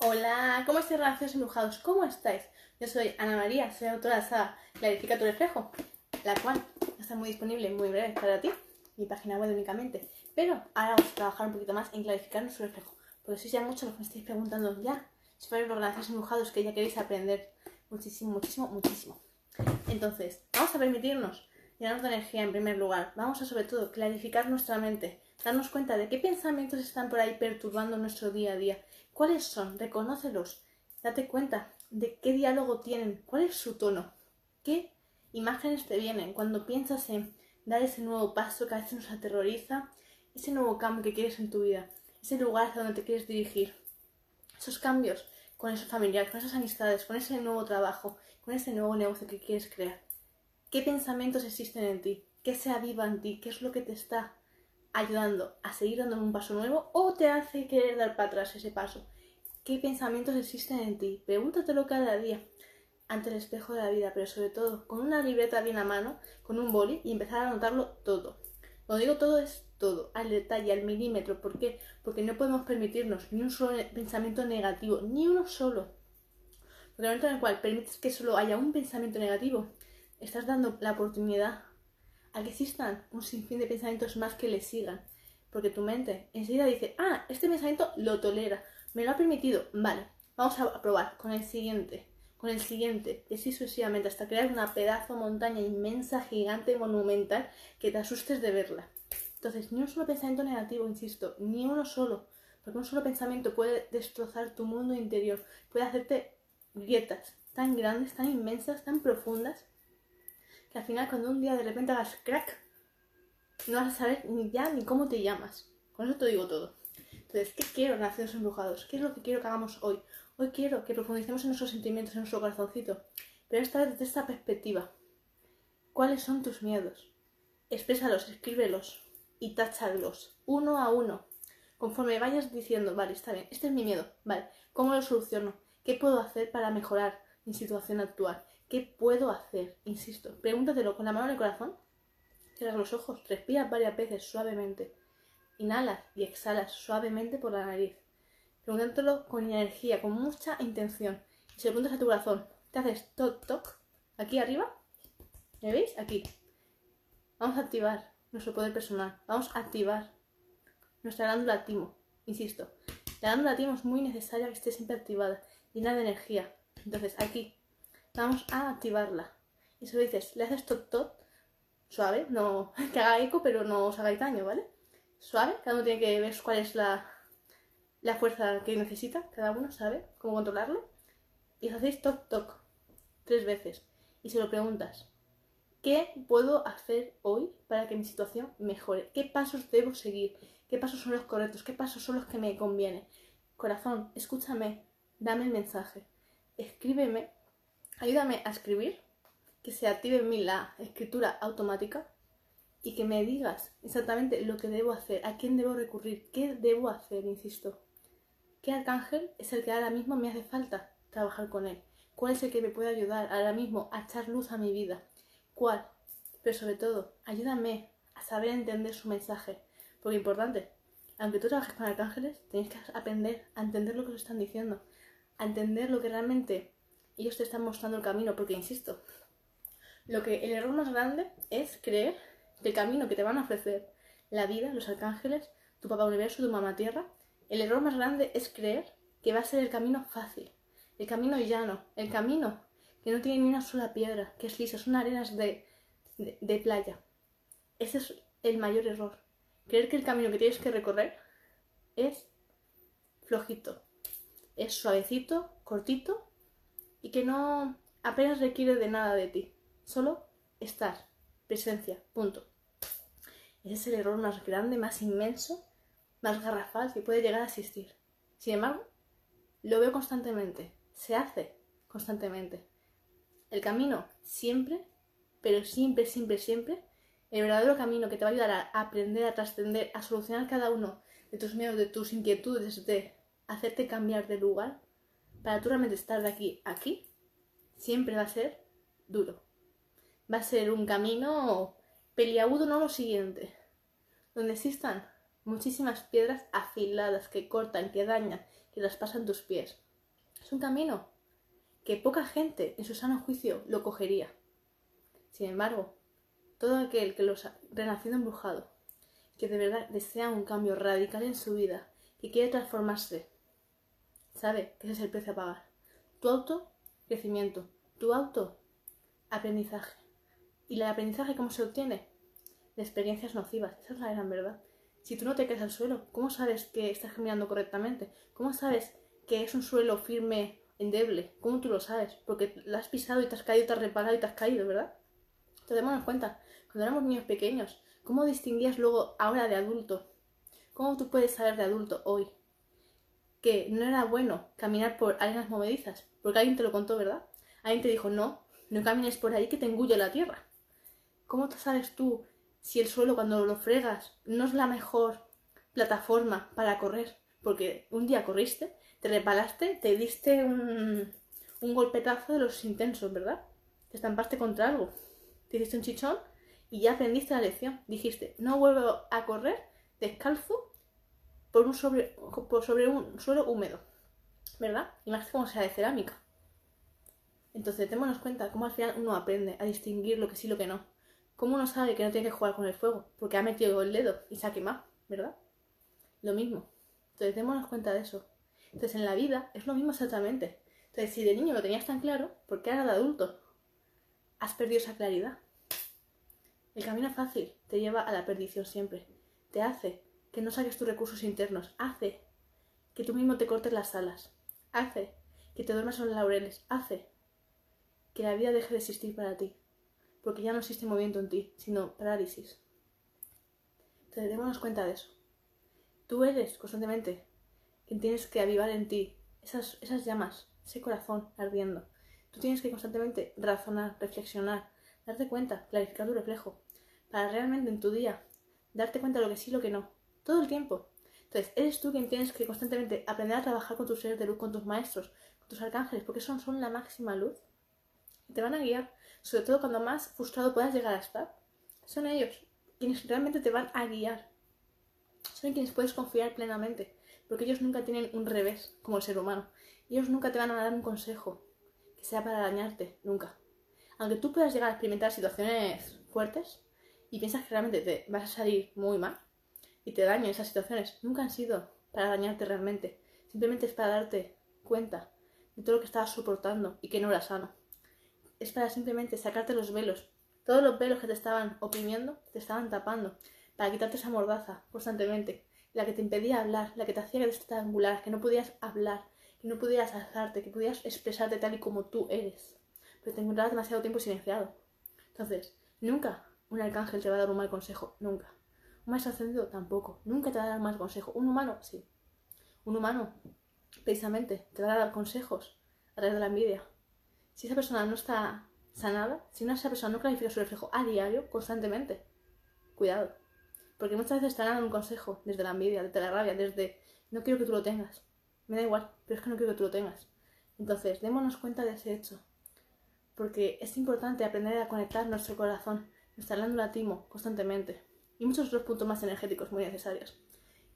Hola, ¿cómo estáis, relaciones embrujados? ¿Cómo estáis? Yo soy Ana María, soy autora de esa Clarifica tu reflejo, la cual está muy disponible muy breve para ti, mi página web únicamente. Pero ahora vamos a trabajar un poquito más en clarificar nuestro reflejo, porque sois ya muchos los que me estáis preguntando ya sobre los relaciones embrujados que ya queréis aprender muchísimo, muchísimo, muchísimo. Entonces, vamos a permitirnos llenarnos de energía en primer lugar. Vamos a sobre todo clarificar nuestra mente, darnos cuenta de qué pensamientos están por ahí perturbando nuestro día a día ¿Cuáles son? Reconócelos. Date cuenta de qué diálogo tienen, cuál es su tono, qué imágenes te vienen cuando piensas en dar ese nuevo paso que a veces nos aterroriza, ese nuevo cambio que quieres en tu vida, ese lugar hacia donde te quieres dirigir. Esos cambios con esos familiares, con esas amistades, con ese nuevo trabajo, con ese nuevo negocio que quieres crear. ¿Qué pensamientos existen en ti? ¿Qué se aviva en ti? ¿Qué es lo que te está ayudando a seguir dando un paso nuevo o te hace querer dar para atrás ese paso? ¿Qué pensamientos existen en ti? Pregúntatelo cada día ante el espejo de la vida, pero sobre todo con una libreta bien a mano, con un boli y empezar a anotarlo todo. Cuando digo todo es todo, al detalle, al milímetro. ¿Por qué? Porque no podemos permitirnos ni un solo pensamiento negativo, ni uno solo. Porque en el momento en el cual permites que solo haya un pensamiento negativo, estás dando la oportunidad a que existan un sinfín de pensamientos más que le sigan. Porque tu mente enseguida dice, ah, este pensamiento lo tolera, me lo ha permitido, vale, vamos a probar con el siguiente, con el siguiente, y así sucesivamente, hasta crear una pedazo montaña inmensa, gigante, monumental, que te asustes de verla. Entonces, ni un solo pensamiento negativo, insisto, ni uno solo, porque un solo pensamiento puede destrozar tu mundo interior, puede hacerte grietas tan grandes, tan inmensas, tan profundas, que al final cuando un día de repente hagas crack, no vas a saber ni ya ni cómo te llamas. Con eso te digo todo. Entonces, ¿qué quiero en Nacidos Embrujados? ¿Qué es lo que quiero que hagamos hoy? Hoy quiero que profundicemos en nuestros sentimientos, en nuestro corazoncito, pero esta vez desde esta perspectiva. ¿Cuáles son tus miedos? Exprésalos, escríbelos y táchalos uno a uno. Conforme vayas diciendo, vale, está bien, este es mi miedo, vale, ¿cómo lo soluciono? ¿Qué puedo hacer para mejorar mi situación actual? ¿Qué puedo hacer? Insisto, pregúntatelo con la mano en el corazón. Cierra los ojos, respira varias veces suavemente. Inhalas y exhalas suavemente por la nariz. Pregúntatelo con energía, con mucha intención. Y se lo preguntas a tu corazón, te haces toc toc aquí arriba. ¿Me veis? Aquí. Vamos a activar nuestro poder personal. Vamos a activar nuestra glándula timo. Insisto, la glándula timo es muy necesaria que esté siempre activada, llena de energía. Entonces, aquí vamos a activarla. Y se lo dices, le haces tot tot, suave, no que haga eco, pero no os hagáis daño, ¿vale? Suave, cada uno tiene que ver cuál es la, la fuerza que necesita, cada uno sabe cómo controlarlo. Y os hacéis toc toc tres veces. Y se lo preguntas, ¿qué puedo hacer hoy para que mi situación mejore? ¿Qué pasos debo seguir? ¿Qué pasos son los correctos? ¿Qué pasos son los que me convienen? Corazón, escúchame, dame el mensaje, escríbeme Ayúdame a escribir, que se active en mí la escritura automática y que me digas exactamente lo que debo hacer, a quién debo recurrir, qué debo hacer, insisto. ¿Qué arcángel es el que ahora mismo me hace falta trabajar con él? ¿Cuál es el que me puede ayudar ahora mismo a echar luz a mi vida? ¿Cuál? Pero sobre todo, ayúdame a saber entender su mensaje. Porque importante, aunque tú trabajes con arcángeles, tienes que aprender a entender lo que os están diciendo, a entender lo que realmente ellos te están mostrando el camino, porque insisto, lo que el error más grande es creer que el camino que te van a ofrecer la vida, los arcángeles, tu papá universo, tu mamá tierra, el error más grande es creer que va a ser el camino fácil, el camino llano, el camino que no tiene ni una sola piedra, que es lisa, son arenas de, de, de playa. Ese es el mayor error. Creer que el camino que tienes que recorrer es flojito, es suavecito, cortito y que no apenas requiere de nada de ti, solo estar, presencia, punto. Ese es el error más grande, más inmenso, más garrafal que puede llegar a existir. Sin embargo, lo veo constantemente, se hace constantemente. El camino siempre, pero siempre, siempre, siempre, el verdadero camino que te va a ayudar a aprender, a trascender, a solucionar cada uno de tus miedos, de tus inquietudes, de hacerte cambiar de lugar, para tú realmente estar de aquí a aquí, siempre va a ser duro. Va a ser un camino peliagudo, no lo siguiente, donde existan muchísimas piedras afiladas que cortan, que dañan, que las pasan tus pies. Es un camino que poca gente en su sano juicio lo cogería. Sin embargo, todo aquel que los ha renacido embrujado, que de verdad desea un cambio radical en su vida, que quiere transformarse, sabe que ese es el precio a pagar. Tu auto, crecimiento. Tu auto, aprendizaje. ¿Y el aprendizaje cómo se obtiene? De experiencias nocivas. Esa es la gran verdad. Si tú no te caes al suelo, ¿cómo sabes que estás caminando correctamente? ¿Cómo sabes que es un suelo firme, endeble? ¿Cómo tú lo sabes? Porque lo has pisado y te has caído, te has reparado y te has caído, ¿verdad? Entonces, démonos cuenta, cuando éramos niños pequeños, ¿cómo distinguías luego ahora de adulto? ¿Cómo tú puedes saber de adulto hoy que no era bueno caminar por arenas movedizas? Porque alguien te lo contó, ¿verdad? Alguien te dijo, no, no camines por ahí que te engulle la tierra. ¿Cómo te sabes tú si el suelo cuando lo fregas no es la mejor plataforma para correr? Porque un día corriste, te repalaste, te diste un, un golpetazo de los intensos, ¿verdad? Te estampaste contra algo, te hiciste un chichón y ya aprendiste la lección. Dijiste, no vuelvo a correr descalzo por, un sobre, por sobre un suelo húmedo, ¿verdad? Y más como sea de cerámica. Entonces, démonos cuenta cómo al final uno aprende a distinguir lo que sí y lo que no. Cómo uno sabe que no tiene que jugar con el fuego, porque ha metido el dedo y se ha quemado, ¿verdad? Lo mismo. Entonces, démonos cuenta de eso. Entonces, en la vida es lo mismo exactamente. Entonces, si de niño lo tenías tan claro, ¿por qué ahora de adulto has perdido esa claridad? El camino fácil te lleva a la perdición siempre. Te hace que no saques tus recursos internos. Hace que tú mismo te cortes las alas. Hace que te duermas en los laureles. Hace que la vida deje de existir para ti. Porque ya no existe movimiento en ti, sino parálisis. Entonces, démonos cuenta de eso. Tú eres constantemente quien tienes que avivar en ti esas, esas llamas, ese corazón ardiendo. Tú tienes que constantemente razonar, reflexionar, darte cuenta, clarificar tu reflejo, para realmente en tu día darte cuenta de lo que sí y lo que no, todo el tiempo. Entonces, eres tú quien tienes que constantemente aprender a trabajar con tus seres de luz, con tus maestros, con tus arcángeles, porque son, son la máxima luz. Te van a guiar, sobre todo cuando más frustrado puedas llegar a estar. Son ellos quienes realmente te van a guiar. Son en quienes puedes confiar plenamente, porque ellos nunca tienen un revés como el ser humano. Ellos nunca te van a dar un consejo que sea para dañarte, nunca. Aunque tú puedas llegar a experimentar situaciones fuertes y piensas que realmente te vas a salir muy mal y te dañan esas situaciones, nunca han sido para dañarte realmente. Simplemente es para darte cuenta de todo lo que estabas soportando y que no era sano. Es para simplemente sacarte los velos, todos los velos que te estaban oprimiendo, te estaban tapando, para quitarte esa mordaza constantemente, la que te impedía hablar, la que te hacía estrangular, que no podías hablar, que no pudieras alzarte, que pudieras expresarte tal y como tú eres. Pero te encontrabas demasiado tiempo silenciado. Entonces, nunca un arcángel te va a dar un mal consejo, nunca. Maestro ascendido tampoco, nunca te va a dar un mal consejo. Un humano, sí. Un humano, precisamente, te va a dar consejos a través de la envidia. Si esa persona no está sanada, si esa persona no clarifica su reflejo a diario, constantemente, cuidado. Porque muchas veces te dan un consejo desde la envidia, desde la rabia, desde no quiero que tú lo tengas. Me da igual, pero es que no quiero que tú lo tengas. Entonces, démonos cuenta de ese hecho. Porque es importante aprender a conectar nuestro corazón, nuestra glándula timo, constantemente. Y muchos otros puntos más energéticos muy necesarios.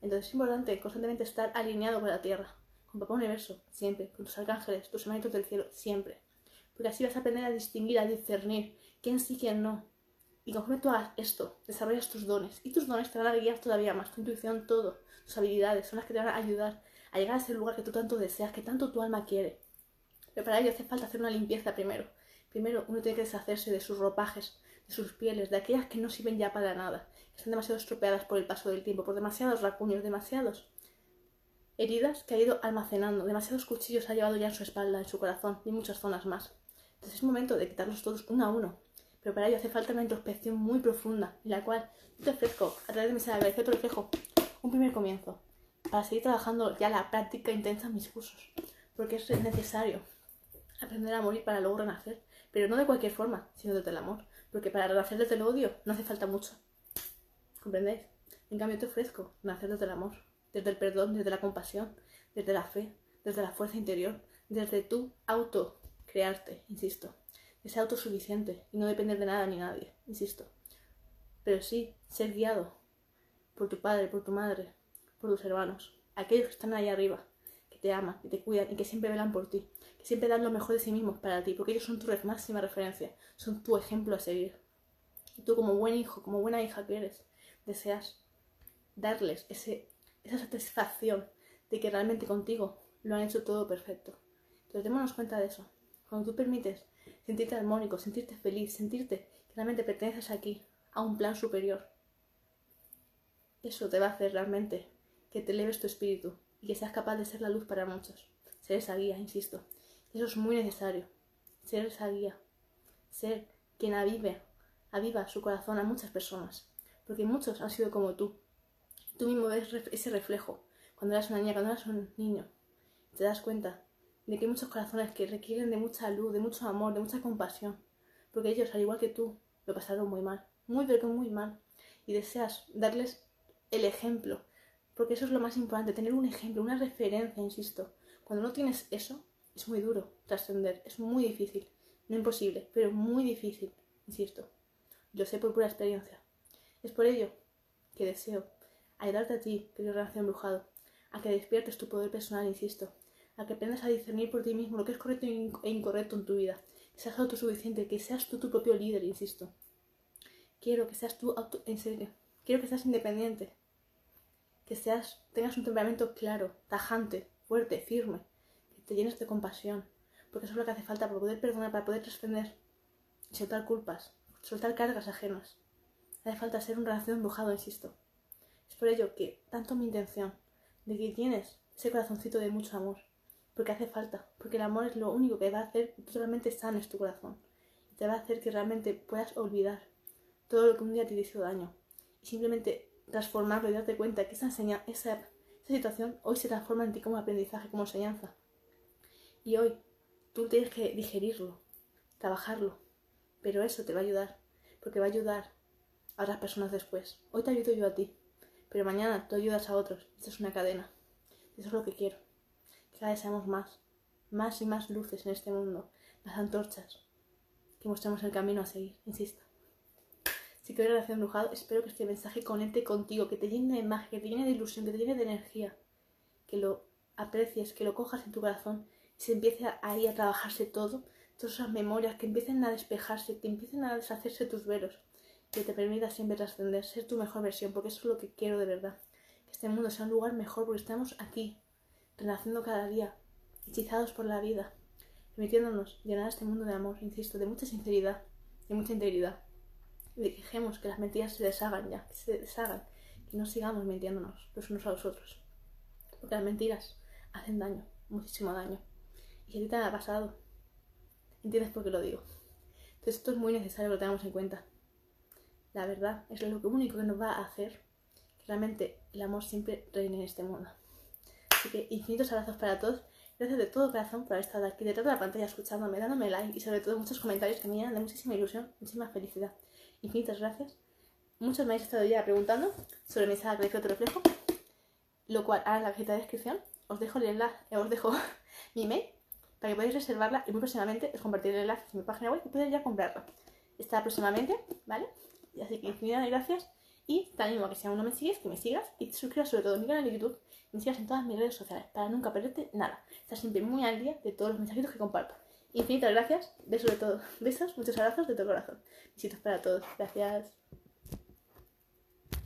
Entonces es importante constantemente estar alineado con la Tierra, con Papá Universo, siempre, con tus arcángeles, tus hermanitos del cielo, siempre. Porque así vas a aprender a distinguir, a discernir quién sí, quién no. Y conforme tú hagas esto, desarrollas tus dones. Y tus dones te van a guiar todavía más, tu intuición, todo. Tus habilidades son las que te van a ayudar a llegar a ese lugar que tú tanto deseas, que tanto tu alma quiere. Pero para ello hace falta hacer una limpieza primero. Primero uno tiene que deshacerse de sus ropajes, sus pieles, de aquellas que no sirven ya para nada, están demasiado estropeadas por el paso del tiempo, por demasiados racuños, demasiados heridas que ha ido almacenando, demasiados cuchillos ha llevado ya en su espalda, en su corazón y en muchas zonas más. Entonces es momento de quitarlos todos uno a uno. Pero para ello hace falta una introspección muy profunda, en la cual yo te ofrezco, a través de mi sala de reflejo, un primer comienzo, para seguir trabajando ya la práctica intensa en mis cursos. Porque es necesario aprender a morir para luego renacer, pero no de cualquier forma, sino desde el amor. Porque para renacer desde el odio no hace falta mucho. ¿Comprendéis? En cambio te ofrezco nacer desde el amor, desde el perdón, desde la compasión, desde la fe, desde la fuerza interior, desde tu auto crearte, insisto, de ser autosuficiente y no depender de nada ni nadie, insisto. Pero sí ser guiado por tu padre, por tu madre, por tus hermanos, aquellos que están ahí arriba, que te aman, que te cuidan y que siempre velan por ti, que siempre dan lo mejor de sí mismos para ti, porque ellos son tu máxima referencia, son tu ejemplo a seguir. Y tú como buen hijo, como buena hija que eres, deseas darles esa satisfacción de que realmente contigo lo han hecho todo perfecto. Entonces démonos cuenta de eso. Cuando tú permites sentirte armónico, sentirte feliz, sentirte que realmente perteneces aquí, a un plan superior, eso te va a hacer realmente que te eleves tu espíritu y que seas capaz de ser la luz para muchos. Ser esa guía, insisto. Eso es muy necesario. Ser esa guía. Ser quien avive, aviva su corazón a muchas personas. Porque muchos han sido como tú. Tú mismo ves ese reflejo cuando eras una niña, cuando eras un niño. Te das cuenta de que hay muchos corazones que requieren de mucha luz, de mucho amor, de mucha compasión. Porque ellos, al igual que tú, lo pasaron muy mal. Muy, pero muy mal. Y deseas darles el ejemplo, porque eso es lo más importante, tener un ejemplo, una referencia, insisto. Cuando no tienes eso, es muy duro trascender, es muy difícil, no imposible, pero muy difícil, insisto. Lo sé por pura experiencia. Es por ello que deseo ayudarte a ti, querido relación embrujado, a que despiertes tu poder personal, insisto, a que aprendas a discernir por ti mismo lo que es correcto e incorrecto en tu vida, que seas autosuficiente, que seas tú tu propio líder, insisto. Quiero que seas tú auto en serio, quiero que seas independiente, que seas, tengas un temperamento claro, tajante, fuerte, firme, que te llenes de compasión, porque eso es lo que hace falta para poder perdonar, para poder trascender, soltar culpas, soltar cargas ajenas. Hace falta ser un relación embrujado, insisto. Es por ello que tanto mi intención de que tienes ese corazoncito de mucho amor, porque hace falta, porque el amor es lo único que va a hacer que realmente sanes tu corazón y te va a hacer que realmente puedas olvidar todo lo que un día te hizo daño y simplemente transformarlo y darte cuenta que esa, esa, esa situación hoy se transforma en ti como aprendizaje, como enseñanza. Y hoy tú tienes que digerirlo, trabajarlo, pero eso te va a ayudar, porque va a ayudar a otras personas después. Hoy te ayudo yo a ti, pero mañana tú ayudas a otros. Esto es una cadena. Eso es lo que quiero. Que cada vez seamos más, más y más luces en este mundo, las antorchas, que mostremos el camino a seguir, insisto. Si quieres relación embrujado, espero que este mensaje conecte contigo, que te llene de magia, que te llene de ilusión, que te llene de energía, que lo aprecies, que lo cojas en tu corazón y se empiece ahí a trabajarse todo, todas esas memorias, que empiecen a despejarse, que empiecen a deshacerse tus velos, que te permita siempre trascender, ser tu mejor versión, porque eso es lo que quiero de verdad. Que este mundo sea un lugar mejor, porque estamos aquí, renaciendo cada día, hechizados por la vida, permitiéndonos llenar este mundo de amor, insisto, de mucha sinceridad, de mucha integridad y dejemos que las mentiras se deshagan ya, que se deshagan, que no sigamos mintiéndonos los unos a los otros. Porque las mentiras hacen daño, muchísimo daño. Y si a ti te ha pasado, entiendes por qué lo digo. Entonces esto es muy necesario que lo tengamos en cuenta. La verdad es lo único que nos va a hacer que realmente el amor siempre reine en este mundo. Así que infinitos abrazos para todos. Gracias de todo corazón por haber estado aquí detrás de la pantalla escuchándome, dándome like y sobre todo muchos comentarios que me llenan de muchísima ilusión, muchísima felicidad infinitas gracias. Muchos me habéis estado ya preguntando sobre mi sala de reflejo, lo cual ahora en la cajita de descripción os dejo el enlace, eh, os dejo mi email para que podáis reservarla y muy próximamente os compartiré el enlace en mi página web y podáis ya comprarla. Está próximamente, ¿vale? Así que infinitas gracias y te animo a que si aún no me sigues, que me sigas y te suscribas sobre todo a mi canal de YouTube y me sigas en todas mis redes sociales para nunca perderte nada. Estar siempre muy al día de todos los mensajitos que comparto. Infinitas gracias, besos de todo, besos, muchos abrazos de todo corazón. Besitos para todos, gracias.